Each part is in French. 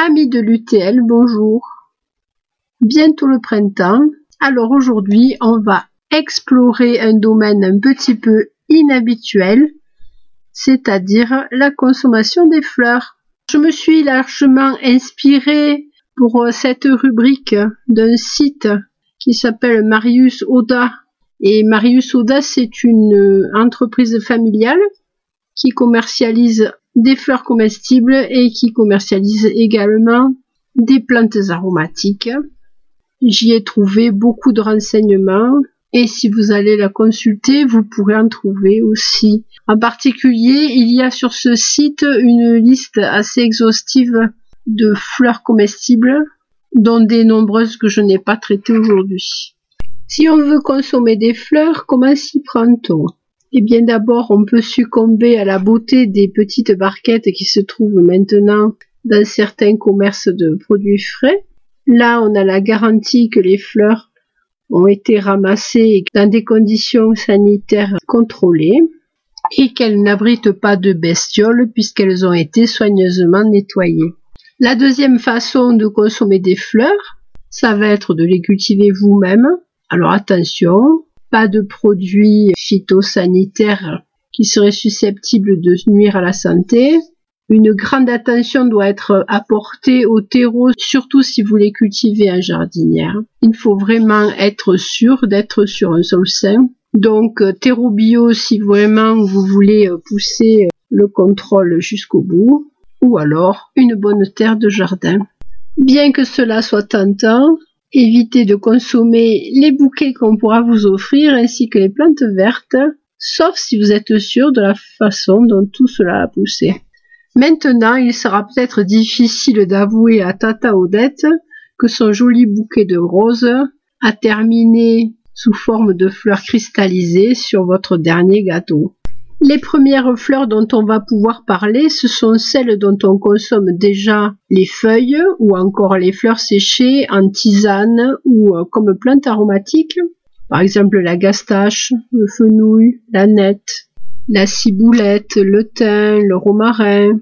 Amis de l'UTL, bonjour. Bientôt le printemps. Alors aujourd'hui, on va explorer un domaine un petit peu inhabituel, c'est-à-dire la consommation des fleurs. Je me suis largement inspirée pour cette rubrique d'un site qui s'appelle Marius Oda. Et Marius Oda, c'est une entreprise familiale qui commercialise des fleurs comestibles et qui commercialise également des plantes aromatiques. J'y ai trouvé beaucoup de renseignements et si vous allez la consulter, vous pourrez en trouver aussi. En particulier, il y a sur ce site une liste assez exhaustive de fleurs comestibles, dont des nombreuses que je n'ai pas traitées aujourd'hui. Si on veut consommer des fleurs, comment s'y prend-on? Eh bien d'abord, on peut succomber à la beauté des petites barquettes qui se trouvent maintenant dans certains commerces de produits frais. Là, on a la garantie que les fleurs ont été ramassées dans des conditions sanitaires contrôlées et qu'elles n'abritent pas de bestioles puisqu'elles ont été soigneusement nettoyées. La deuxième façon de consommer des fleurs, ça va être de les cultiver vous-même. Alors attention, pas de produits phytosanitaires qui seraient susceptibles de nuire à la santé. Une grande attention doit être apportée au terreau, surtout si vous les cultivez en jardinière. Il faut vraiment être sûr d'être sur un sol sain. Donc terreau bio si vraiment vous voulez pousser le contrôle jusqu'au bout, ou alors une bonne terre de jardin. Bien que cela soit tentant, Évitez de consommer les bouquets qu'on pourra vous offrir ainsi que les plantes vertes, sauf si vous êtes sûr de la façon dont tout cela a poussé. Maintenant, il sera peut-être difficile d'avouer à Tata Odette que son joli bouquet de roses a terminé sous forme de fleurs cristallisées sur votre dernier gâteau. Les premières fleurs dont on va pouvoir parler, ce sont celles dont on consomme déjà les feuilles ou encore les fleurs séchées en tisane ou euh, comme plante aromatique. Par exemple la gastache, le fenouil, la nette, la ciboulette, le thym, le romarin,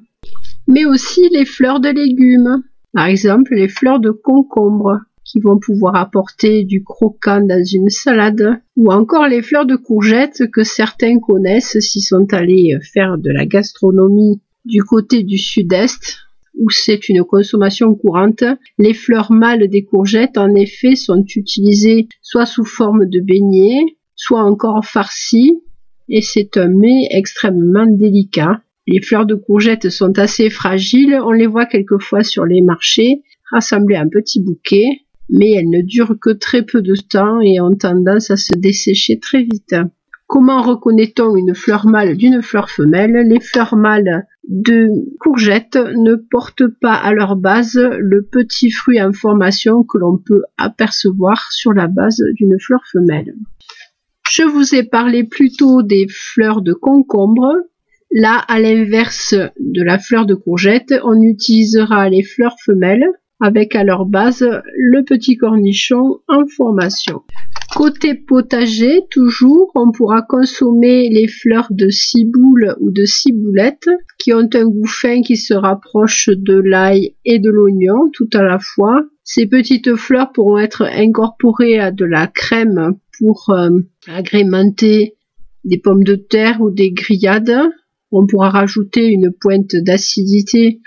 mais aussi les fleurs de légumes, par exemple les fleurs de concombre, qui vont pouvoir apporter du croquant dans une salade, ou encore les fleurs de courgettes que certains connaissent s'ils sont allés faire de la gastronomie du côté du sud-est, où c'est une consommation courante. Les fleurs mâles des courgettes, en effet, sont utilisées soit sous forme de beignets, soit encore farcies, et c'est un mets extrêmement délicat. Les fleurs de courgettes sont assez fragiles, on les voit quelquefois sur les marchés, rassemblées en petits bouquets, mais elles ne durent que très peu de temps et ont tendance à se dessécher très vite. Comment reconnaît-on une fleur mâle d'une fleur femelle? Les fleurs mâles de courgettes ne portent pas à leur base le petit fruit en formation que l'on peut apercevoir sur la base d'une fleur femelle. Je vous ai parlé plutôt des fleurs de concombre. Là, à l'inverse de la fleur de courgette, on utilisera les fleurs femelles avec à leur base le petit cornichon en formation. Côté potager, toujours, on pourra consommer les fleurs de ciboule ou de ciboulette qui ont un goût fin qui se rapproche de l'ail et de l'oignon tout à la fois. Ces petites fleurs pourront être incorporées à de la crème pour euh, agrémenter des pommes de terre ou des grillades. On pourra rajouter une pointe d'acidité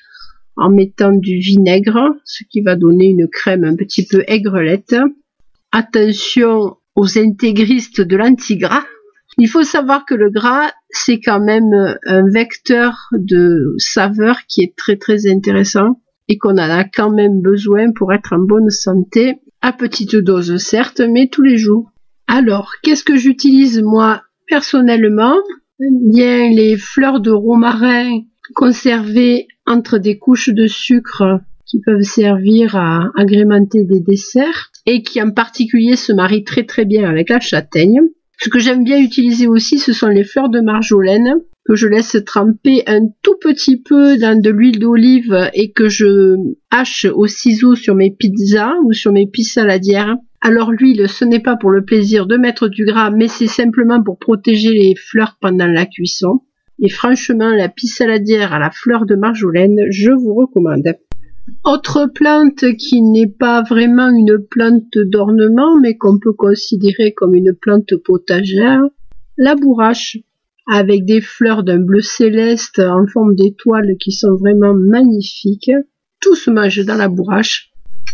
en mettant du vinaigre, ce qui va donner une crème un petit peu aigrelette. Attention aux intégristes de l'antigras. Il faut savoir que le gras, c'est quand même un vecteur de saveur qui est très très intéressant et qu'on en a quand même besoin pour être en bonne santé, à petite dose certes, mais tous les jours. Alors, qu'est-ce que j'utilise moi personnellement? Bien les fleurs de romarin conservées entre des couches de sucre qui peuvent servir à agrémenter des desserts et qui en particulier se marient très très bien avec la châtaigne. Ce que j'aime bien utiliser aussi, ce sont les fleurs de marjolaine que je laisse tremper un tout petit peu dans de l'huile d'olive et que je hache au ciseau sur mes pizzas ou sur mes pistes saladières. Alors l'huile, ce n'est pas pour le plaisir de mettre du gras, mais c'est simplement pour protéger les fleurs pendant la cuisson. Et franchement, la pisse saladière à la fleur de marjolaine, je vous recommande. Autre plante qui n'est pas vraiment une plante d'ornement, mais qu'on peut considérer comme une plante potagère, la bourrache, avec des fleurs d'un bleu céleste en forme d'étoile qui sont vraiment magnifiques. Tout se mange dans la bourrache,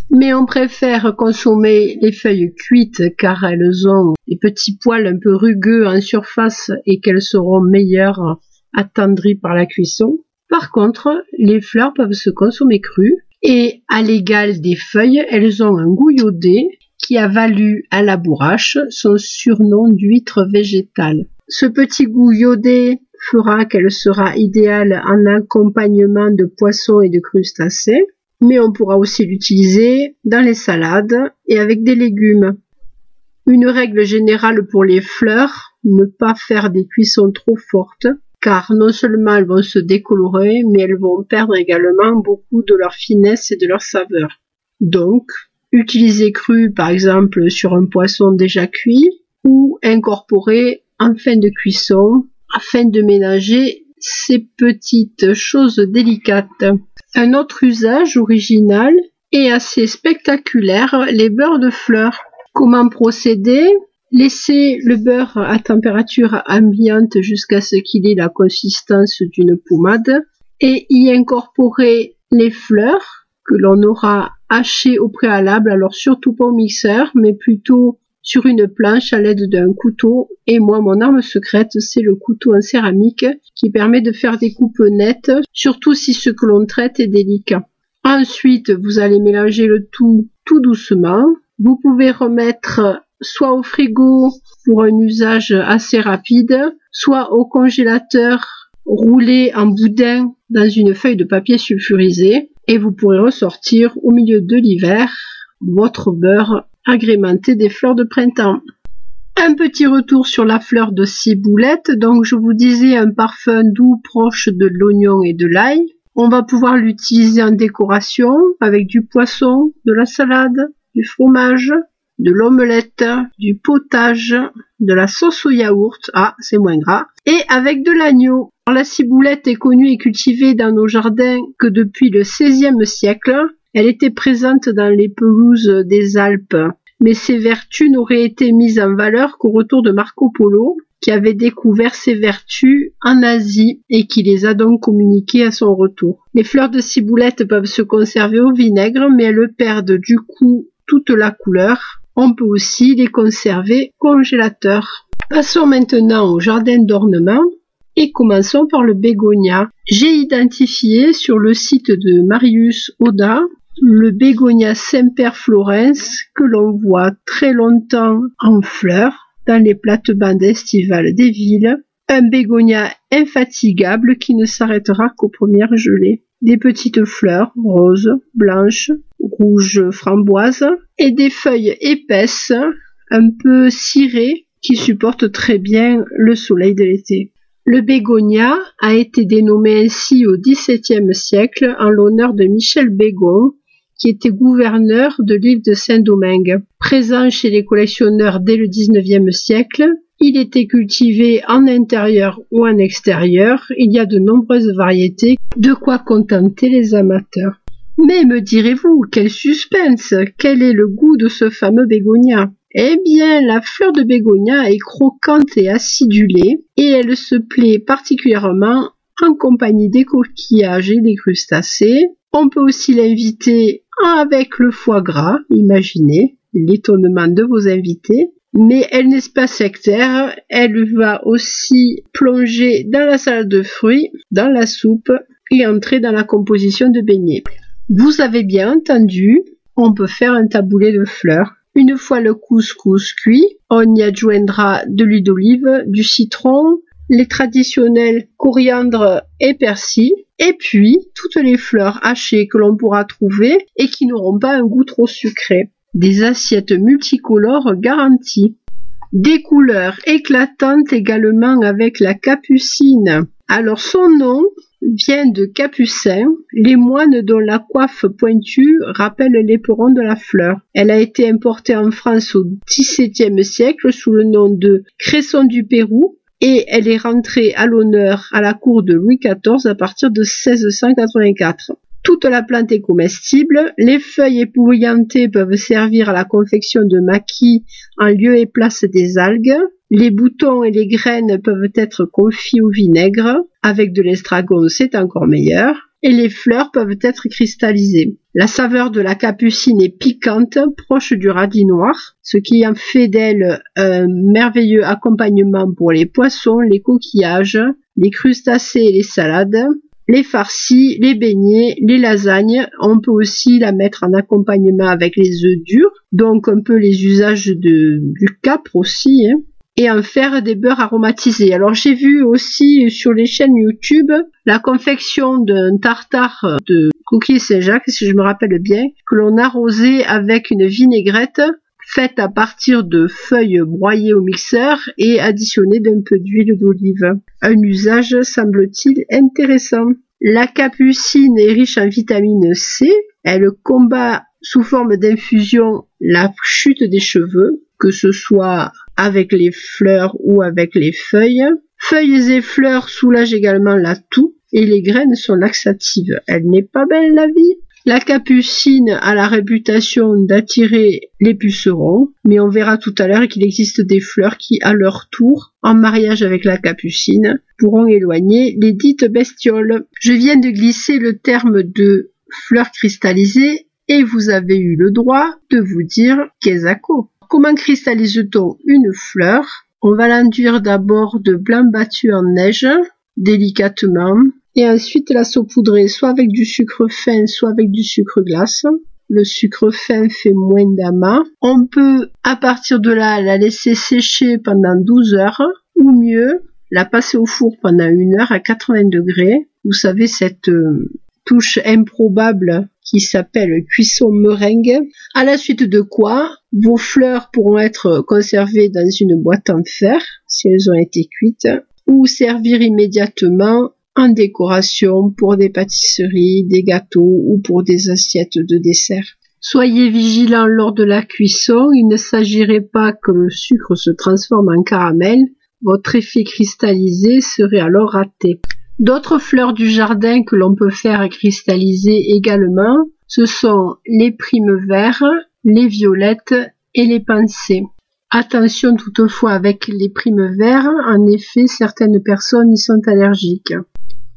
mais on préfère consommer les feuilles cuites car elles ont des petits poils un peu rugueux en surface et qu'elles seront meilleures attendries par la cuisson. Par contre, les fleurs peuvent se consommer crues et à l'égal des feuilles, elles ont un goût iodé qui a valu à la bourrache son surnom d'huître végétale. Ce petit goût iodé fera qu'elle sera idéale en accompagnement de poissons et de crustacés, mais on pourra aussi l'utiliser dans les salades et avec des légumes. Une règle générale pour les fleurs, ne pas faire des cuissons trop fortes, car non seulement elles vont se décolorer, mais elles vont perdre également beaucoup de leur finesse et de leur saveur. Donc, utiliser cru par exemple sur un poisson déjà cuit ou incorporer en fin de cuisson afin de ménager ces petites choses délicates. Un autre usage original et assez spectaculaire, les beurres de fleurs. Comment procéder? Laissez le beurre à température ambiante jusqu'à ce qu'il ait la consistance d'une pommade et y incorporer les fleurs que l'on aura hachées au préalable, alors surtout pas au mixeur, mais plutôt sur une planche à l'aide d'un couteau. Et moi, mon arme secrète, c'est le couteau en céramique qui permet de faire des coupes nettes, surtout si ce que l'on traite est délicat. Ensuite, vous allez mélanger le tout tout doucement. Vous pouvez remettre soit au frigo pour un usage assez rapide, soit au congélateur roulé en boudin dans une feuille de papier sulfurisé et vous pourrez ressortir au milieu de l'hiver votre beurre agrémenté des fleurs de printemps. Un petit retour sur la fleur de ciboulette. Donc je vous disais un parfum doux proche de l'oignon et de l'ail. On va pouvoir l'utiliser en décoration avec du poisson, de la salade, du fromage, de l'omelette, du potage, de la sauce au yaourt, ah c'est moins gras, et avec de l'agneau. La ciboulette est connue et cultivée dans nos jardins que depuis le XVIe siècle. Elle était présente dans les pelouses des Alpes, mais ses vertus n'auraient été mises en valeur qu'au retour de Marco Polo, qui avait découvert ses vertus en Asie et qui les a donc communiquées à son retour. Les fleurs de ciboulette peuvent se conserver au vinaigre, mais elles perdent du coup toute la couleur on peut aussi les conserver congélateur. Passons maintenant au jardin d'ornement et commençons par le bégonia. J'ai identifié sur le site de Marius Oda le bégonia Semper Florence que l'on voit très longtemps en fleurs dans les plates-bandes estivales des villes. Un bégonia infatigable qui ne s'arrêtera qu'aux premières gelées. Des petites fleurs roses, blanches, rouge framboise et des feuilles épaisses, un peu cirées, qui supportent très bien le soleil de l'été. Le bégonia a été dénommé ainsi au XVIIe siècle en l'honneur de Michel Bégon, qui était gouverneur de l'île de Saint-Domingue. Présent chez les collectionneurs dès le XIXe siècle, il était cultivé en intérieur ou en extérieur. Il y a de nombreuses variétés, de quoi contenter les amateurs. Mais me direz-vous, quel suspense Quel est le goût de ce fameux bégonia? Eh bien, la fleur de bégonia est croquante et acidulée, et elle se plaît particulièrement en compagnie des coquillages et des crustacés. On peut aussi l'inviter avec le foie gras, imaginez l'étonnement de vos invités. Mais elle n'est pas sectaire, elle va aussi plonger dans la salade de fruits, dans la soupe et entrer dans la composition de beignets. Vous avez bien entendu, on peut faire un taboulé de fleurs. Une fois le couscous cuit, on y adjoindra de l'huile d'olive, du citron, les traditionnels coriandre et persil, et puis toutes les fleurs hachées que l'on pourra trouver et qui n'auront pas un goût trop sucré. Des assiettes multicolores garanties. Des couleurs éclatantes également avec la capucine. Alors son nom vient de Capucin, les moines dont la coiffe pointue rappelle l'éperon de la fleur. Elle a été importée en France au XVIIe siècle sous le nom de Cresson du Pérou et elle est rentrée à l'honneur à la cour de Louis XIV à partir de 1684. Toute la plante est comestible. Les feuilles épouillantées peuvent servir à la confection de maquis en lieu et place des algues. Les boutons et les graines peuvent être confits au vinaigre. Avec de l'estragon, c'est encore meilleur. Et les fleurs peuvent être cristallisées. La saveur de la capucine est piquante, proche du radis noir, ce qui en fait d'elle un merveilleux accompagnement pour les poissons, les coquillages, les crustacés et les salades les farcis, les beignets, les lasagnes. On peut aussi la mettre en accompagnement avec les œufs durs, donc un peu les usages du capre aussi. Hein. et en faire des beurres aromatisés. Alors j'ai vu aussi sur les chaînes YouTube la confection d'un tartare de coquilles Saint-Jacques, si je me rappelle bien, que l'on arrosait avec une vinaigrette faite à partir de feuilles broyées au mixeur et additionnées d'un peu d'huile d'olive. Un usage semble-t-il intéressant. La capucine est riche en vitamine C. Elle combat sous forme d'infusion la chute des cheveux, que ce soit avec les fleurs ou avec les feuilles. Feuilles et fleurs soulagent également la toux et les graines sont laxatives. Elle n'est pas belle la vie la capucine a la réputation d'attirer les pucerons, mais on verra tout à l'heure qu'il existe des fleurs qui, à leur tour, en mariage avec la capucine, pourront éloigner les dites bestioles. Je viens de glisser le terme de fleurs cristallisées et vous avez eu le droit de vous dire Kezako. Comment cristallise-t-on une fleur? On va l'enduire d'abord de blanc battu en neige, délicatement, et ensuite la saupoudrer soit avec du sucre fin, soit avec du sucre glace. Le sucre fin fait moins d'amas. On peut à partir de là la laisser sécher pendant 12 heures ou mieux la passer au four pendant une heure à 80 degrés. Vous savez cette euh, touche improbable qui s'appelle cuisson meringue. À la suite de quoi, vos fleurs pourront être conservées dans une boîte en fer si elles ont été cuites ou servir immédiatement en décoration pour des pâtisseries, des gâteaux ou pour des assiettes de dessert. Soyez vigilants lors de la cuisson, il ne s'agirait pas que le sucre se transforme en caramel, votre effet cristallisé serait alors raté. D'autres fleurs du jardin que l'on peut faire cristalliser également, ce sont les primes verts, les violettes et les pensées. Attention toutefois avec les primes verts, en effet certaines personnes y sont allergiques.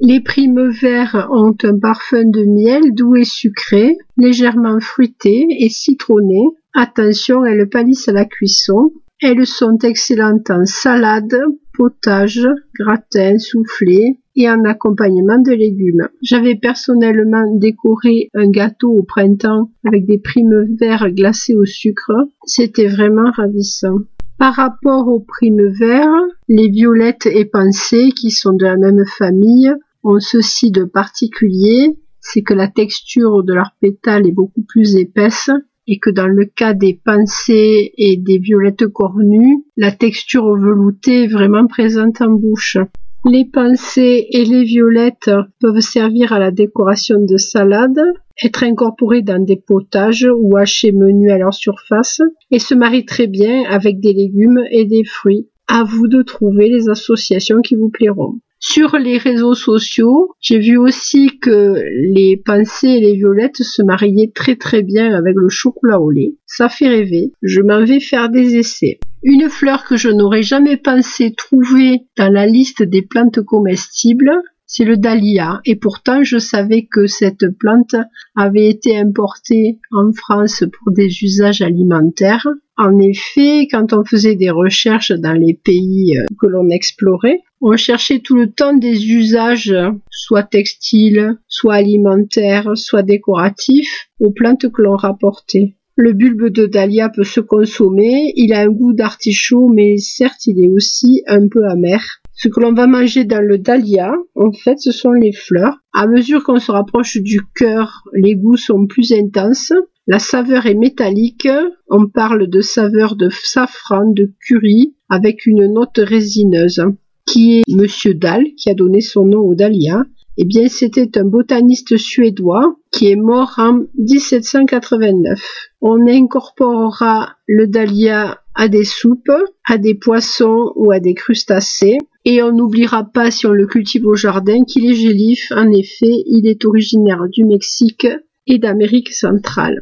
Les primes verts ont un parfum de miel doux et sucré, légèrement fruité et citronné. Attention, elles pâlissent à la cuisson. Elles sont excellentes en salade, potage, gratin, soufflé et en accompagnement de légumes. J'avais personnellement décoré un gâteau au printemps avec des primes verts glacées au sucre. C'était vraiment ravissant. Par rapport aux primes verts, les violettes épensées, qui sont de la même famille, ceci de particulier, c'est que la texture de leurs pétales est beaucoup plus épaisse et que dans le cas des pensées et des violettes cornues, la texture veloutée est vraiment présente en bouche. Les pensées et les violettes peuvent servir à la décoration de salades, être incorporées dans des potages ou hachés menus à leur surface et se marient très bien avec des légumes et des fruits. À vous de trouver les associations qui vous plairont. Sur les réseaux sociaux, j'ai vu aussi que les pensées et les violettes se mariaient très très bien avec le chocolat au lait. Ça fait rêver. Je m'en vais faire des essais. Une fleur que je n'aurais jamais pensé trouver dans la liste des plantes comestibles, c'est le dahlia. Et pourtant, je savais que cette plante avait été importée en France pour des usages alimentaires. En effet, quand on faisait des recherches dans les pays euh, que l'on explorait, on cherchait tout le temps des usages, soit textiles, soit alimentaires, soit décoratifs, aux plantes que l'on rapportait. Le bulbe de dahlia peut se consommer, il a un goût d'artichaut, mais certes il est aussi un peu amer. Ce que l'on va manger dans le dahlia, en fait, ce sont les fleurs. À mesure qu'on se rapproche du cœur, les goûts sont plus intenses. La saveur est métallique. On parle de saveur de safran, de curry, avec une note résineuse qui est Monsieur Dahl, qui a donné son nom au dahlia, eh bien, c'était un botaniste suédois qui est mort en 1789. On incorporera le dahlia à des soupes, à des poissons ou à des crustacés. Et on n'oubliera pas, si on le cultive au jardin, qu'il est gélif. En effet, il est originaire du Mexique et d'Amérique centrale.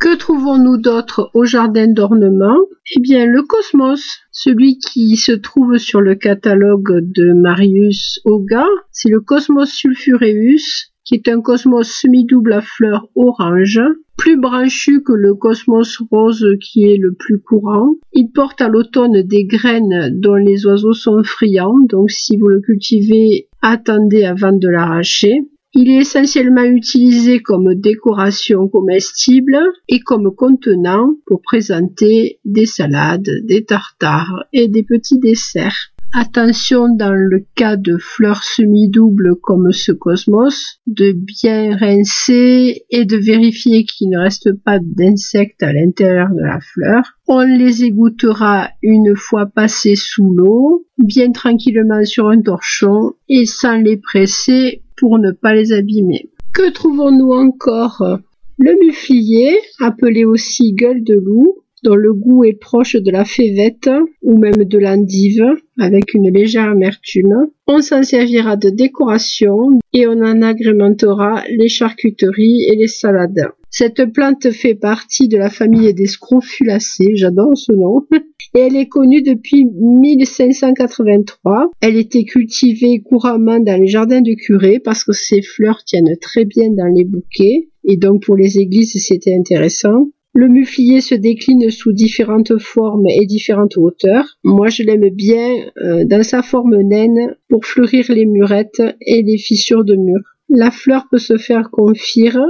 Que trouvons-nous d'autre au jardin d'ornement? Eh bien, le cosmos, celui qui se trouve sur le catalogue de Marius Oga, c'est le Cosmos sulfureus, qui est un cosmos semi-double à fleurs orange, plus branchu que le cosmos rose qui est le plus courant. Il porte à l'automne des graines dont les oiseaux sont friands, donc si vous le cultivez, attendez avant de l'arracher. Il est essentiellement utilisé comme décoration comestible et comme contenant pour présenter des salades, des tartares et des petits desserts. Attention dans le cas de fleurs semi-doubles comme ce cosmos, de bien rincer et de vérifier qu'il ne reste pas d'insectes à l'intérieur de la fleur. On les égouttera une fois passés sous l'eau, bien tranquillement sur un torchon et sans les presser pour ne pas les abîmer. Que trouvons-nous encore? Le muflier, appelé aussi gueule de loup, dont le goût est proche de la févette ou même de l'endive, avec une légère amertume. On s'en servira de décoration et on en agrémentera les charcuteries et les salades. Cette plante fait partie de la famille des scrofulacées, j'adore ce nom, et elle est connue depuis 1583. Elle était cultivée couramment dans les jardins de curé parce que ses fleurs tiennent très bien dans les bouquets, et donc pour les églises c'était intéressant. Le muflier se décline sous différentes formes et différentes hauteurs. Moi, je l'aime bien euh, dans sa forme naine pour fleurir les murettes et les fissures de murs. La fleur peut se faire confire.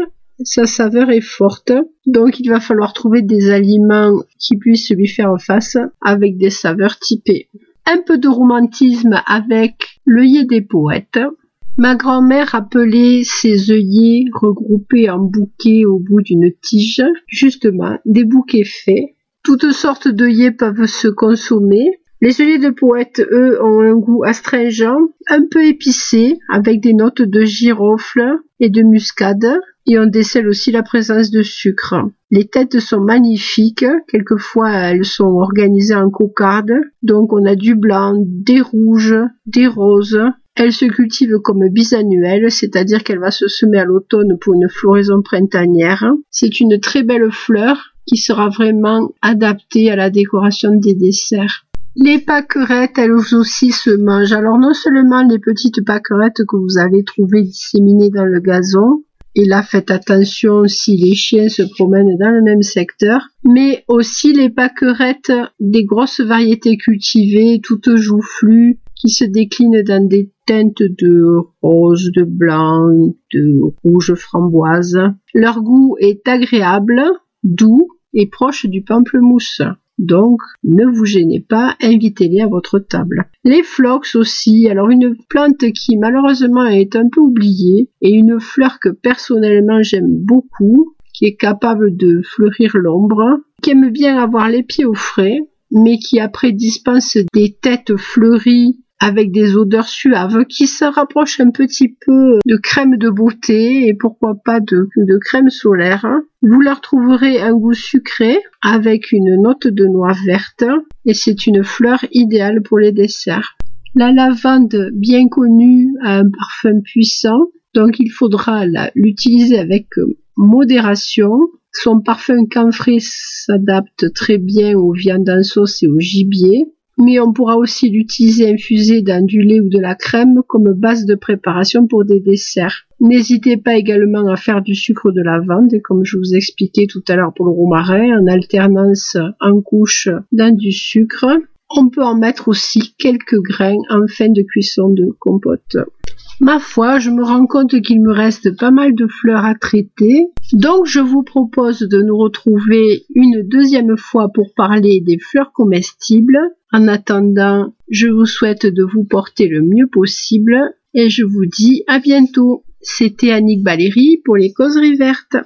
Sa saveur est forte, donc il va falloir trouver des aliments qui puissent lui faire face avec des saveurs typées. Un peu de romantisme avec l'œillet des poètes. Ma grand-mère appelait ces œillets regroupés en bouquets au bout d'une tige, justement, des bouquets faits. Toutes sortes d'œillets peuvent se consommer. Les œillets de poète, eux, ont un goût astringent, un peu épicé, avec des notes de girofle et de muscade, et on décèle aussi la présence de sucre. Les têtes sont magnifiques, quelquefois elles sont organisées en cocarde, donc on a du blanc, des rouges, des roses, elle se cultive comme bisannuelle, c'est-à-dire qu'elle va se semer à l'automne pour une floraison printanière. C'est une très belle fleur qui sera vraiment adaptée à la décoration des desserts. Les pâquerettes, elles aussi se mangent. Alors non seulement les petites pâquerettes que vous allez trouver disséminées dans le gazon, et là faites attention si les chiens se promènent dans le même secteur, mais aussi les pâquerettes des grosses variétés cultivées, toutes joufflues, qui se déclinent dans des teintes de rose, de blanc, de rouge framboise. Leur goût est agréable, doux et proche du pamplemousse. Donc, ne vous gênez pas, invitez-les à votre table. Les phlox aussi, alors une plante qui malheureusement est un peu oubliée et une fleur que personnellement j'aime beaucoup, qui est capable de fleurir l'ombre, qui aime bien avoir les pieds au frais, mais qui après dispense des têtes fleuries avec des odeurs suaves qui se rapprochent un petit peu de crème de beauté et pourquoi pas de, crème solaire. Vous la retrouverez un goût sucré avec une note de noix verte et c'est une fleur idéale pour les desserts. La lavande, bien connue, a un parfum puissant, donc il faudra l'utiliser avec modération. Son parfum camphré s'adapte très bien aux viandes en sauce et au gibier mais on pourra aussi l'utiliser infusé dans du lait ou de la crème comme base de préparation pour des desserts. N'hésitez pas également à faire du sucre de lavande, comme je vous expliquais tout à l'heure pour le romarin, en alternance en couche dans du sucre. On peut en mettre aussi quelques grains en fin de cuisson de compote. Ma foi, je me rends compte qu'il me reste pas mal de fleurs à traiter. Donc je vous propose de nous retrouver une deuxième fois pour parler des fleurs comestibles. En attendant, je vous souhaite de vous porter le mieux possible et je vous dis à bientôt. C'était Annick Valérie pour les causeries vertes.